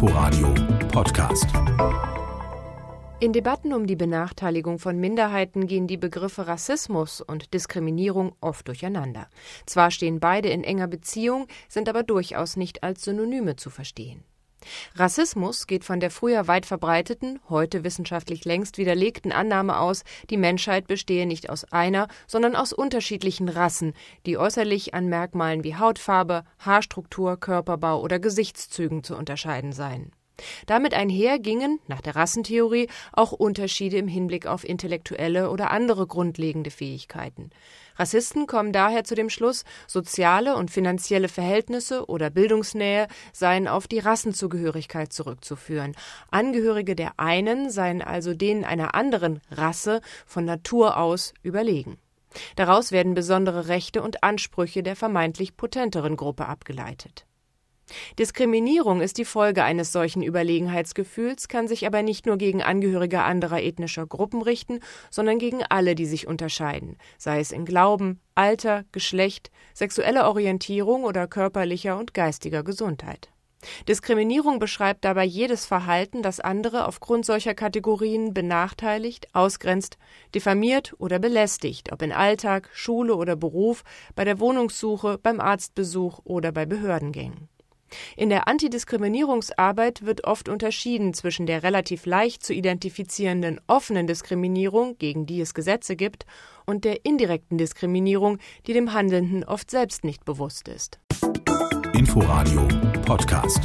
Inforadio Podcast. In Debatten um die Benachteiligung von Minderheiten gehen die Begriffe Rassismus und Diskriminierung oft durcheinander. Zwar stehen beide in enger Beziehung, sind aber durchaus nicht als Synonyme zu verstehen. Rassismus geht von der früher weit verbreiteten, heute wissenschaftlich längst widerlegten Annahme aus, die Menschheit bestehe nicht aus einer, sondern aus unterschiedlichen Rassen, die äußerlich an Merkmalen wie Hautfarbe, Haarstruktur, Körperbau oder Gesichtszügen zu unterscheiden seien. Damit einher gingen, nach der Rassentheorie, auch Unterschiede im Hinblick auf intellektuelle oder andere grundlegende Fähigkeiten. Rassisten kommen daher zu dem Schluss, soziale und finanzielle Verhältnisse oder Bildungsnähe seien auf die Rassenzugehörigkeit zurückzuführen. Angehörige der einen seien also denen einer anderen Rasse von Natur aus überlegen. Daraus werden besondere Rechte und Ansprüche der vermeintlich potenteren Gruppe abgeleitet. Diskriminierung ist die Folge eines solchen Überlegenheitsgefühls, kann sich aber nicht nur gegen Angehörige anderer ethnischer Gruppen richten, sondern gegen alle, die sich unterscheiden, sei es in Glauben, Alter, Geschlecht, sexueller Orientierung oder körperlicher und geistiger Gesundheit. Diskriminierung beschreibt dabei jedes Verhalten, das andere aufgrund solcher Kategorien benachteiligt, ausgrenzt, diffamiert oder belästigt, ob in Alltag, Schule oder Beruf, bei der Wohnungssuche, beim Arztbesuch oder bei Behördengängen. In der Antidiskriminierungsarbeit wird oft unterschieden zwischen der relativ leicht zu identifizierenden offenen Diskriminierung, gegen die es Gesetze gibt, und der indirekten Diskriminierung, die dem Handelnden oft selbst nicht bewusst ist. Inforadio Podcast.